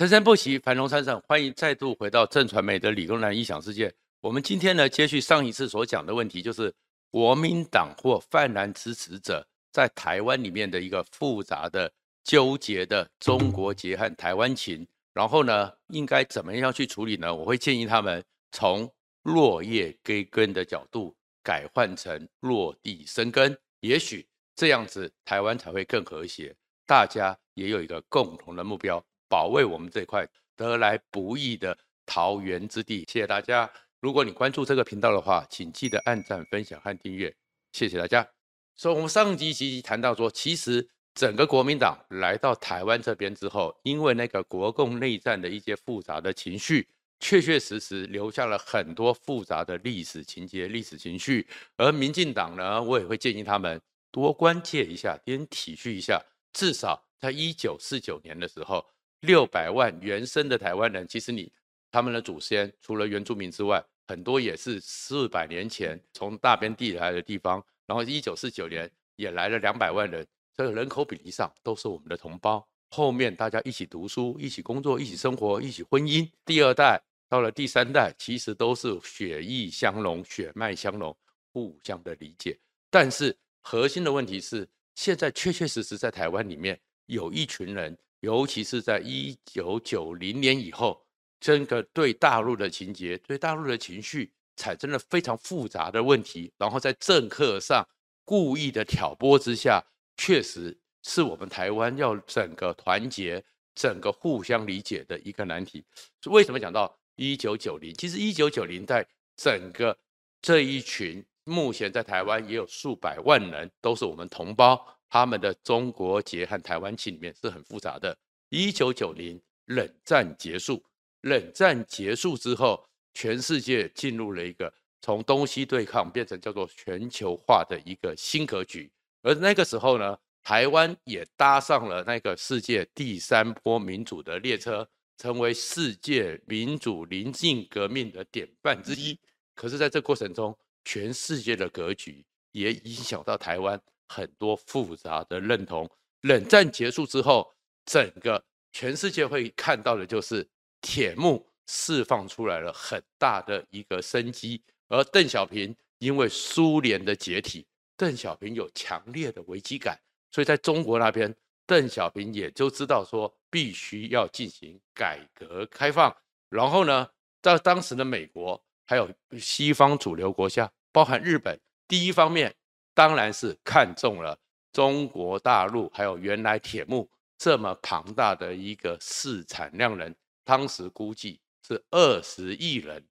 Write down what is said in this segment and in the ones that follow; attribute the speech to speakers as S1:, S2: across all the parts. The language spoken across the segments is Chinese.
S1: 生生不息，繁荣昌盛。欢迎再度回到正传媒的理工男异想世界。我们今天呢，接续上一次所讲的问题，就是国民党或泛蓝支持者在台湾里面的一个复杂的、纠结的中国结和台湾情。然后呢，应该怎么样去处理呢？我会建议他们从落叶归根的角度改换成落地生根，也许这样子台湾才会更和谐，大家也有一个共同的目标。保卫我们这块得来不易的桃园之地，谢谢大家。如果你关注这个频道的话，请记得按赞、分享和订阅，谢谢大家。所以，我们上集集集谈到说，其实整个国民党来到台湾这边之后，因为那个国共内战的一些复杂的情绪，确确实实留下了很多复杂的历史情节、历史情绪。而民进党呢，我也会建议他们多关切一下，多体恤一下。至少在一九四九年的时候。六百万原生的台湾人，其实你他们的祖先除了原住民之外，很多也是四百年前从大边地来的地方，然后一九四九年也来了两百万人，这个人口比例上都是我们的同胞。后面大家一起读书、一起工作、一起生活、一起婚姻，第二代到了第三代，其实都是血液相融、血脉相融，互相的理解。但是核心的问题是，现在确确实实在台湾里面有一群人。尤其是在一九九零年以后，整个对大陆的情节、对大陆的情绪产生了非常复杂的问题，然后在政客上故意的挑拨之下，确实是我们台湾要整个团结、整个互相理解的一个难题。为什么讲到一九九零？其实一九九零在整个这一群目前在台湾也有数百万人，都是我们同胞。他们的中国结和台湾情里面是很复杂的。一九九零冷战结束，冷战结束之后，全世界进入了一个从东西对抗变成叫做全球化的一个新格局。而那个时候呢，台湾也搭上了那个世界第三波民主的列车，成为世界民主临近革命的典范之一。可是，在这过程中，全世界的格局也影响到台湾。很多复杂的认同。冷战结束之后，整个全世界会看到的就是铁幕释放出来了很大的一个生机。而邓小平因为苏联的解体，邓小平有强烈的危机感，所以在中国那边，邓小平也就知道说必须要进行改革开放。然后呢，在当时的美国还有西方主流国家，包含日本，第一方面。当然是看中了中国大陆，还有原来铁幕这么庞大的一个市产量人，当时估计是二十亿人，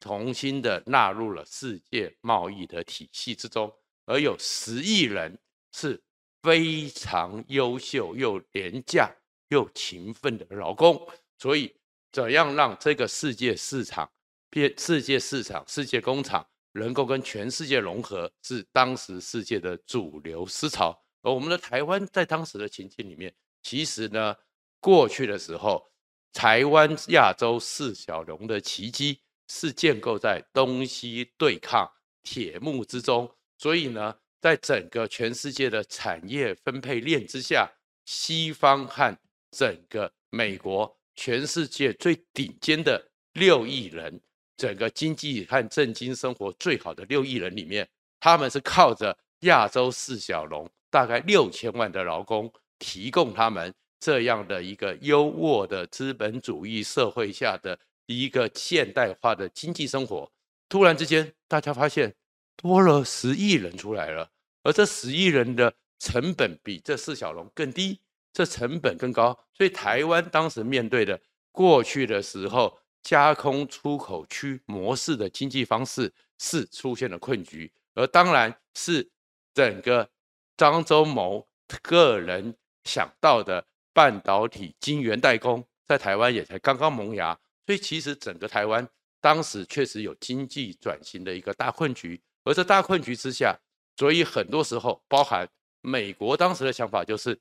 S1: 重新的纳入了世界贸易的体系之中，而有十亿人是非常优秀又廉价又勤奋的劳工，所以怎样让这个世界市场变世界市场、世界工厂？能够跟全世界融合，是当时世界的主流思潮。而我们的台湾在当时的情境里面，其实呢，过去的时候，台湾亚洲四小龙的奇迹是建构在东西对抗铁幕之中。所以呢，在整个全世界的产业分配链之下，西方和整个美国，全世界最顶尖的六亿人。整个经济和政经生活最好的六亿人里面，他们是靠着亚洲四小龙大概六千万的劳工，提供他们这样的一个优渥的资本主义社会下的一个现代化的经济生活。突然之间，大家发现多了十亿人出来了，而这十亿人的成本比这四小龙更低，这成本更高，所以台湾当时面对的过去的时候。加工出口区模式的经济方式是出现了困局，而当然是整个张忠谋个人想到的半导体晶圆代工，在台湾也才刚刚萌芽，所以其实整个台湾当时确实有经济转型的一个大困局，而这大困局之下，所以很多时候包含美国当时的想法，就是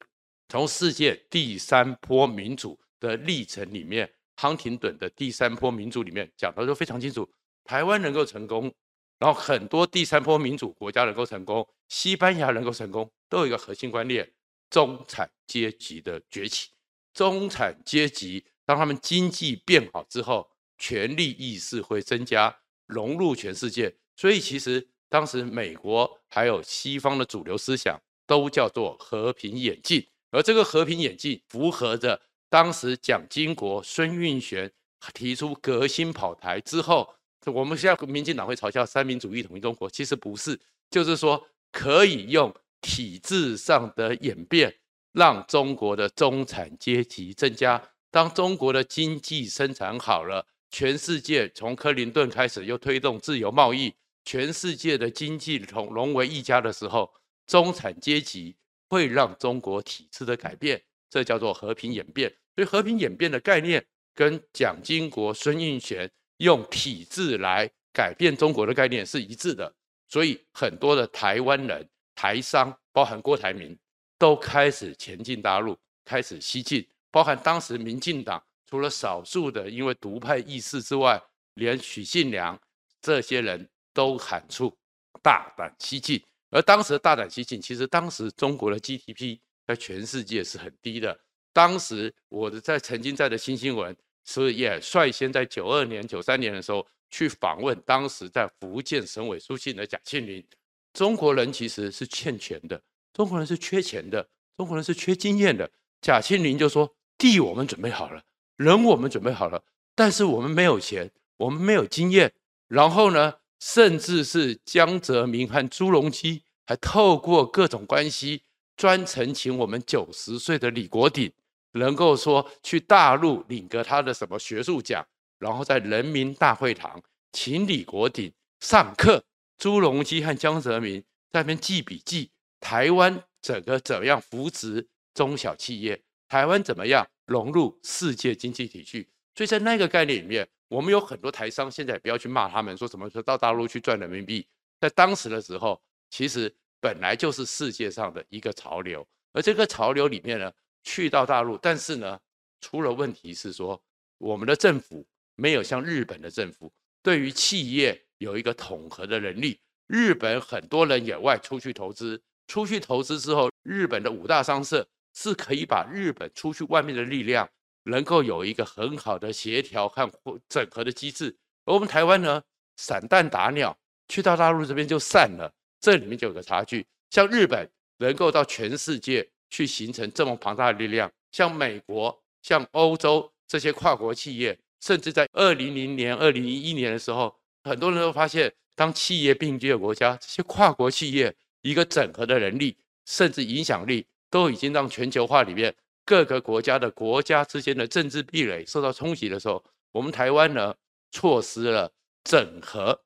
S1: 从世界第三波民主的历程里面。康廷顿的第三波民主里面讲的都非常清楚，台湾能够成功，然后很多第三波民主国家能够成功，西班牙能够成功，都有一个核心观念：中产阶级的崛起。中产阶级当他们经济变好之后，权力意识会增加，融入全世界。所以其实当时美国还有西方的主流思想都叫做和平演进，而这个和平演进符合着当时蒋经国、孙运璇提出革新跑台之后，我们现在民进党会嘲笑三民主义统一中国，其实不是，就是说可以用体制上的演变，让中国的中产阶级增加。当中国的经济生产好了，全世界从克林顿开始又推动自由贸易，全世界的经济同融为一家的时候，中产阶级会让中国体制的改变，这叫做和平演变。所以和平演变的概念跟蒋经国、孙运璇用体制来改变中国的概念是一致的。所以很多的台湾人、台商，包含郭台铭，都开始前进大陆，开始西进。包含当时民进党除了少数的因为独派意识之外，连许信良这些人都喊出大胆西进。而当时大胆西进，其实当时中国的 GDP 在全世界是很低的。当时我的在曾经在的新新闻，所以也率先在九二年、九三年的时候去访问当时在福建省委书记的贾庆林。中国人其实是欠钱的，中国人是缺钱的，中国人是缺经验的。贾庆林就说。地我们准备好了，人我们准备好了，但是我们没有钱，我们没有经验。然后呢，甚至是江泽民和朱镕基还透过各种关系，专程请我们九十岁的李国鼎，能够说去大陆领个他的什么学术奖，然后在人民大会堂请李国鼎上课，朱镕基和江泽民在那边记笔记，台湾整个怎么样扶持中小企业。台湾怎么样融入世界经济体系？所以在那个概念里面，我们有很多台商，现在不要去骂他们，说什么说到大陆去赚人民币。在当时的时候，其实本来就是世界上的一个潮流，而这个潮流里面呢，去到大陆，但是呢，出了问题是说，我们的政府没有像日本的政府，对于企业有一个统合的能力。日本很多人也外出去投资，出去投资之后，日本的五大商社。是可以把日本出去外面的力量，能够有一个很好的协调和整合的机制。而我们台湾呢，散弹打鸟，去到大陆这边就散了，这里面就有个差距。像日本能够到全世界去形成这么庞大的力量，像美国、像欧洲这些跨国企业，甚至在二零零年、二零一一年的时候，很多人都发现，当企业并机的国家，这些跨国企业一个整合的能力，甚至影响力。都已经让全球化里面各个国家的国家之间的政治壁垒受到冲击的时候，我们台湾呢，错失了整合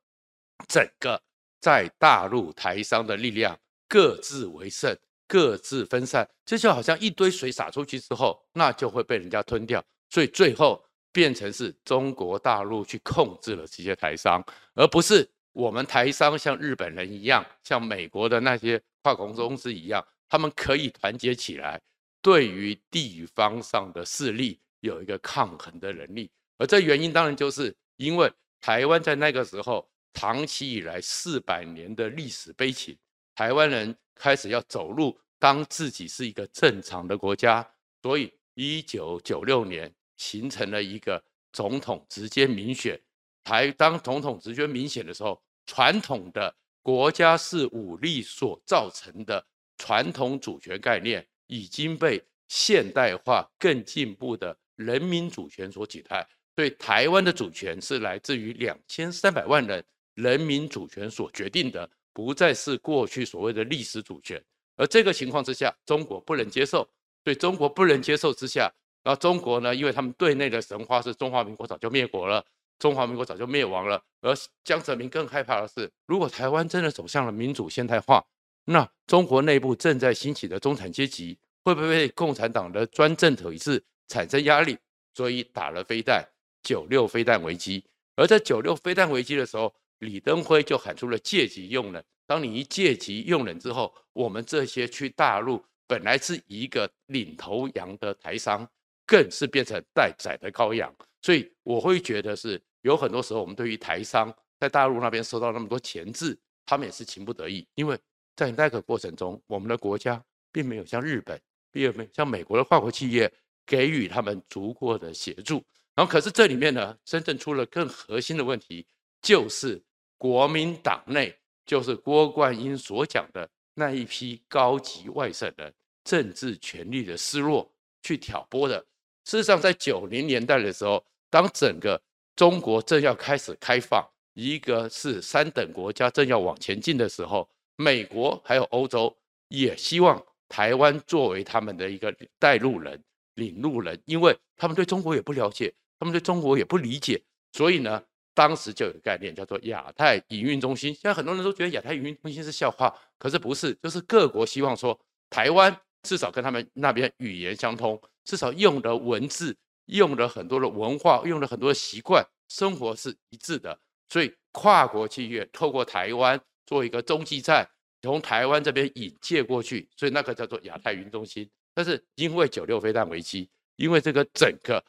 S1: 整个在大陆台商的力量，各自为胜，各自分散，这就好像一堆水洒出去之后，那就会被人家吞掉，所以最后变成是中国大陆去控制了这些台商，而不是我们台商像日本人一样，像美国的那些跨国公司一样。他们可以团结起来，对于地方上的势力有一个抗衡的能力，而这原因当然就是因为台湾在那个时候长期以来四百年的历史悲情，台湾人开始要走路，当自己是一个正常的国家，所以一九九六年形成了一个总统直接民选，台当总统直接民选的时候，传统的国家是武力所造成的。传统主权概念已经被现代化更进步的人民主权所取代，所以台湾的主权是来自于两千三百万人人民主权所决定的，不再是过去所谓的历史主权。而这个情况之下，中国不能接受，对中国不能接受之下，然后中国呢，因为他们对内的神话是中华民国早就灭国了，中华民国早就灭亡了，而江泽民更害怕的是，如果台湾真的走向了民主现代化。那中国内部正在兴起的中产阶级会不会被共产党的专政统治产生压力？所以打了飞弹，九六飞弹危机。而在九六飞弹危机的时候，李登辉就喊出了借急用人。当你一借急用人之后，我们这些去大陆本来是一个领头羊的台商，更是变成待宰的羔羊。所以我会觉得是有很多时候，我们对于台商在大陆那边收到那么多钱字，他们也是情不得已，因为。在那个过程中，我们的国家并没有像日本，并没有像美国的跨国企业给予他们足够的协助。然后，可是这里面呢，真正出了更核心的问题，就是国民党内，就是郭冠英所讲的那一批高级外省人政治权力的失落去挑拨的。事实上，在九零年代的时候，当整个中国正要开始开放，一个是三等国家正要往前进的时候，美国还有欧洲也希望台湾作为他们的一个带路人、领路人，因为他们对中国也不了解。他们对中国也不理解，所以呢，当时就有个概念叫做亚太营运中心。现在很多人都觉得亚太营运中心是笑话，可是不是，就是各国希望说台湾至少跟他们那边语言相通，至少用的文字、用的很多的文化、用的很多的习惯、生活是一致的。所以跨国企业透过台湾做一个中继站，从台湾这边引介过去，所以那个叫做亚太营运中心。但是因为九六飞弹危机，因为这个整个。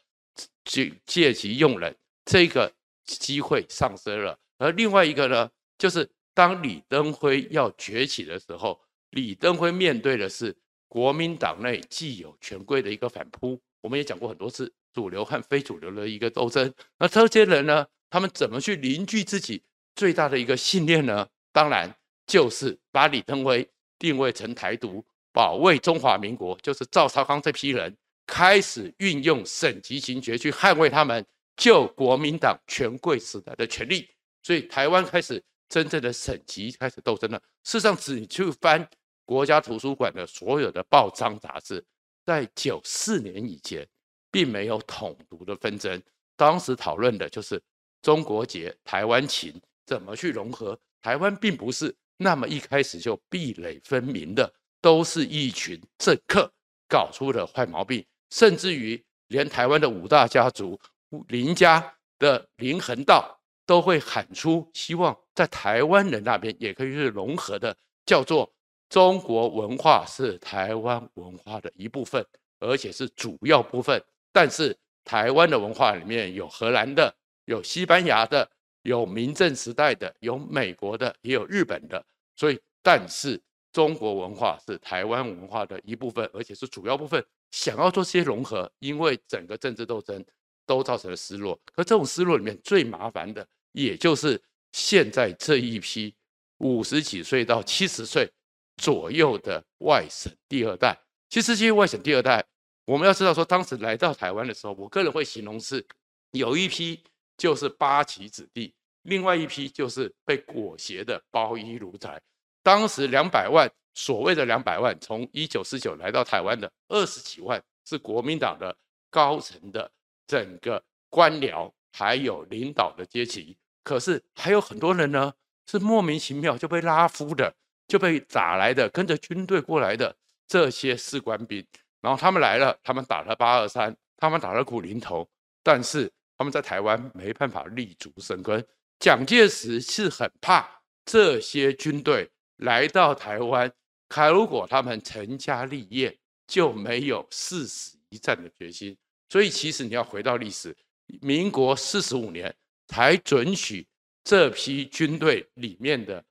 S1: 借借机用人，这个机会上升了。而另外一个呢，就是当李登辉要崛起的时候，李登辉面对的是国民党内既有权贵的一个反扑。我们也讲过很多次，主流和非主流的一个斗争。那这些人呢，他们怎么去凝聚自己最大的一个信念呢？当然就是把李登辉定位成台独、保卫中华民国，就是赵少康这批人。开始运用省级情节去捍卫他们就国民党权贵时代的权利，所以台湾开始真正的省级开始斗争了。事实上，只去翻国家图书馆的所有的报章杂志，在九四年以前，并没有统独的纷争。当时讨论的就是中国结、台湾情，怎么去融合。台湾并不是那么一开始就壁垒分明的，都是一群政客搞出的坏毛病。甚至于连台湾的五大家族林家的林恒道都会喊出希望在台湾人那边也可以是融合的，叫做中国文化是台湾文化的一部分，而且是主要部分。但是台湾的文化里面有荷兰的，有西班牙的，有明郑时代的，有美国的，也有日本的。所以，但是中国文化是台湾文化的一部分，而且是主要部分。想要做这些融合，因为整个政治斗争都造成了失落。可这种失落里面最麻烦的，也就是现在这一批五十几岁到七十岁左右的外省第二代。其实这些外省第二代，我们要知道说，当时来到台湾的时候，我个人会形容是有一批就是八旗子弟，另外一批就是被裹挟的包衣奴才。当时两百万。所谓的两百万，从一九四九来到台湾的二十几万是国民党的高层的整个官僚，还有领导的阶级。可是还有很多人呢，是莫名其妙就被拉夫的，就被打来的，跟着军队过来的这些士官兵。然后他们来了，他们打了八二三，他们打了古林头，但是他们在台湾没办法立足生根。蒋介石是很怕这些军队来到台湾。可如果他们成家立业，就没有誓死一战的决心。所以，其实你要回到历史，民国四十五年才准许这批军队里面的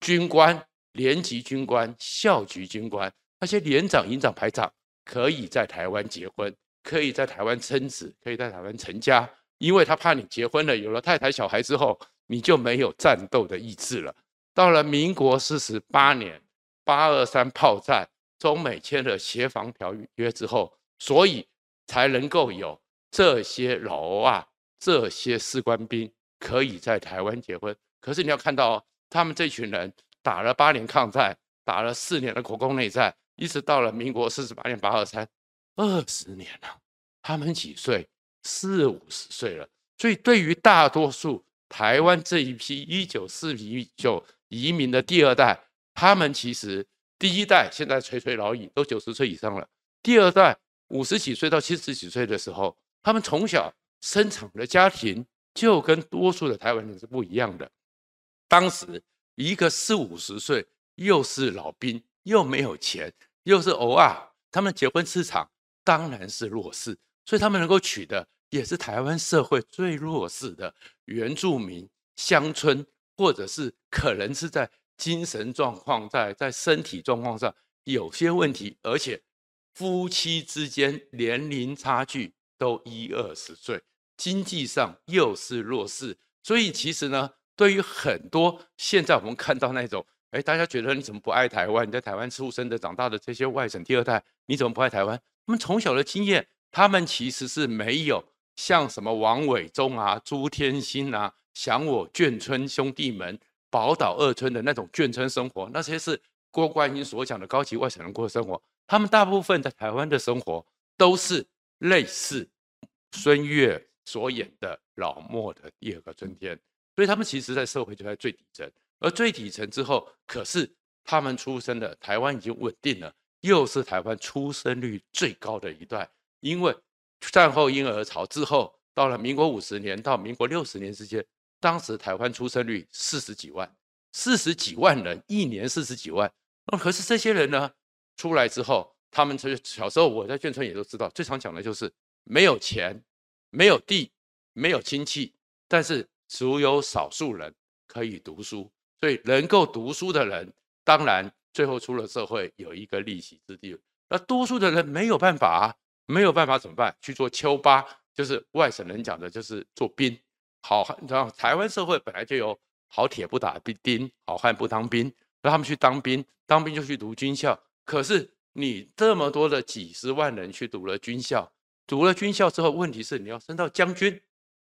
S1: 军官、连级军官、校级军官，那些连长、营长、排长，可以在台湾结婚，可以在台湾生子，可以在台湾成家，因为他怕你结婚了，有了太太、小孩之后，你就没有战斗的意志了。到了民国四十八年。八二三炮战，中美签了协防条约之后，所以才能够有这些老啊，这些士官兵可以在台湾结婚。可是你要看到，哦他们这群人打了八年抗战，打了四年的国共内战，一直到了民国四十八年八二三，二十年了，他们几岁？四五十岁了。所以对于大多数台湾这一批一九四零九移民的第二代。他们其实第一代现在垂垂老矣，都九十岁以上了。第二代五十几岁到七十几岁的时候，他们从小生长的家庭就跟多数的台湾人是不一样的。当时一个四五十岁，又是老兵，又没有钱，又是偶尔，他们结婚市场当然是弱势，所以他们能够娶的也是台湾社会最弱势的原住民、乡村，或者是可能是在。精神状况在在身体状况上有些问题，而且夫妻之间年龄差距都一二十岁，经济上又是弱势，所以其实呢，对于很多现在我们看到那种，哎，大家觉得你怎么不爱台湾？你在台湾出生的、长大的这些外省第二代，你怎么不爱台湾？他们从小的经验，他们其实是没有像什么王伟忠啊、朱天心啊、想我眷村兄弟们、宝岛二村的那种眷村生活，那些是郭冠英所讲的高级外省人过的生活。他们大部分在台湾的生活都是类似孙越所演的老默的第二个春天，所以他们其实，在社会就在最底层，而最底层之后，可是他们出生的台湾已经稳定了，又是台湾出生率最高的一段，因为战后婴儿潮之后，到了民国五十年到民国六十年之间，当时台湾出生率四十几万，四十几万人，一年四十几万，那可是这些人呢？出来之后，他们从小时候我在眷村也都知道，最常讲的就是没有钱、没有地、没有亲戚，但是只有少数人可以读书，所以能够读书的人，当然最后出了社会有一个立席之地。那多数的人没有办法啊，没有办法怎么办？去做丘巴，就是外省人讲的，就是做兵。好汉，你知道台湾社会本来就有好铁不打钉，好汉不当兵，让他们去当兵，当兵就去读军校。可是你这么多的几十万人去读了军校，读了军校之后，问题是你要升到将军，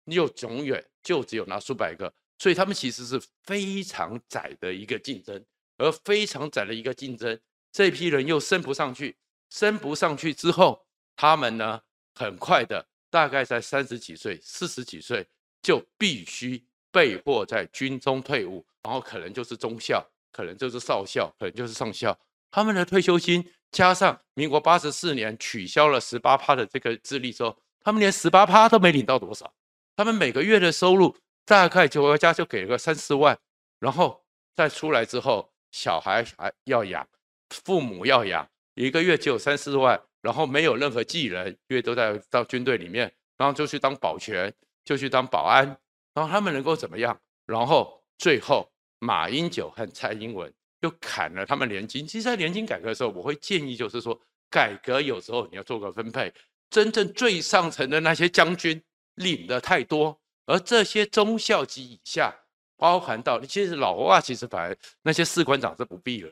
S1: 你又永远就只有那数百个，所以他们其实是非常窄的一个竞争，而非常窄的一个竞争，这批人又升不上去，升不上去之后，他们呢，很快的，大概在三十几岁、四十几岁就必须被迫在军中退伍，然后可能就是中校，可能就是少校，可能就是上校。他们的退休金加上民国八十四年取消了十八趴的这个资历之后，他们连十八趴都没领到多少。他们每个月的收入大概就国家就给了个三四万，然后再出来之后，小孩还要养，父母要养，一个月只有三四万，然后没有任何技能，因为都在到军队里面，然后就去当保全，就去当保安，然后他们能够怎么样？然后最后马英九和蔡英文。就砍了他们年金。其实，在年金改革的时候，我会建议，就是说，改革有时候你要做个分配。真正最上层的那些将军领的太多，而这些中校级以下，包含到其实老话，其实反而那些士官长是不必了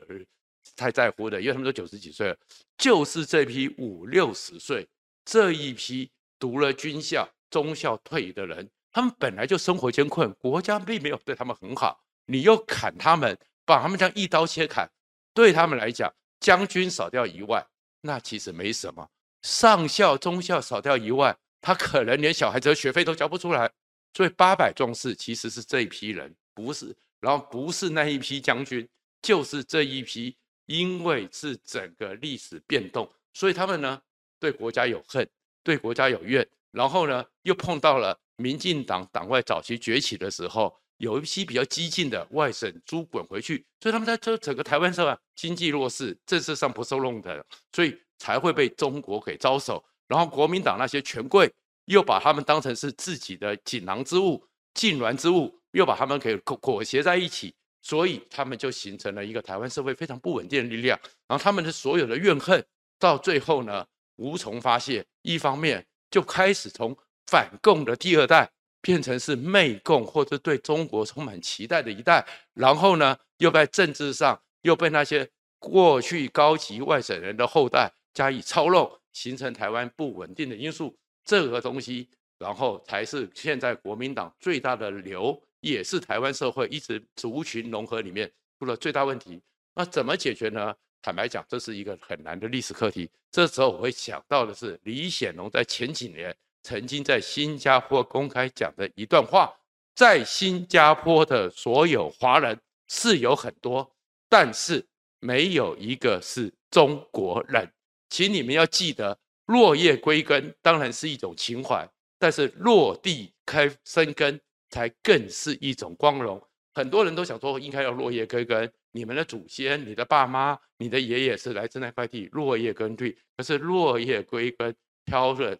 S1: 太在乎的，因为他们都九十几岁了。就是这批五六十岁这一批读了军校、中校退役的人，他们本来就生活艰困，国家并没有对他们很好，你又砍他们。把他们这样一刀切砍，对他们来讲，将军少掉一万，那其实没什么；上校、中校少掉一万，他可能连小孩子的学费都交不出来。所以八百壮士其实是这一批人，不是，然后不是那一批将军，就是这一批，因为是整个历史变动，所以他们呢对国家有恨，对国家有怨，然后呢又碰到了民进党党外早期崛起的时候。有一批比较激进的外省猪滚回去，所以他们在这整个台湾社会经济弱势，政治上不受弄的，所以才会被中国给招手。然后国民党那些权贵又把他们当成是自己的锦囊之物、禁臠之物，又把他们给裹裹挟在一起，所以他们就形成了一个台湾社会非常不稳定的力量。然后他们的所有的怨恨到最后呢，无从发泄，一方面就开始从反共的第二代。变成是媚共或者对中国充满期待的一代，然后呢，又在政治上又被那些过去高级外省人的后代加以操弄，形成台湾不稳定的因素。这个东西，然后才是现在国民党最大的流，也是台湾社会一直族群融合里面出了最大问题。那怎么解决呢？坦白讲，这是一个很难的历史课题。这时候我会想到的是李显龙在前几年。曾经在新加坡公开讲的一段话，在新加坡的所有华人是有很多，但是没有一个是中国人。请你们要记得，落叶归根当然是一种情怀，但是落地开生根才更是一种光荣。很多人都想说，应该要落叶归根，你们的祖先、你的爸妈、你的爷爷是来自那块地，落叶归根。可是落叶归根，飘了。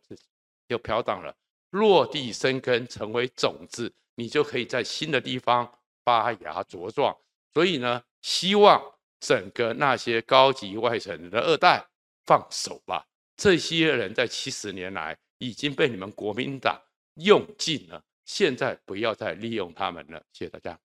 S1: 就飘荡了，落地生根，成为种子，你就可以在新的地方发芽茁壮。所以呢，希望整个那些高级外省人的二代放手吧，这些人在七十年来已经被你们国民党用尽了，现在不要再利用他们了。谢谢大家。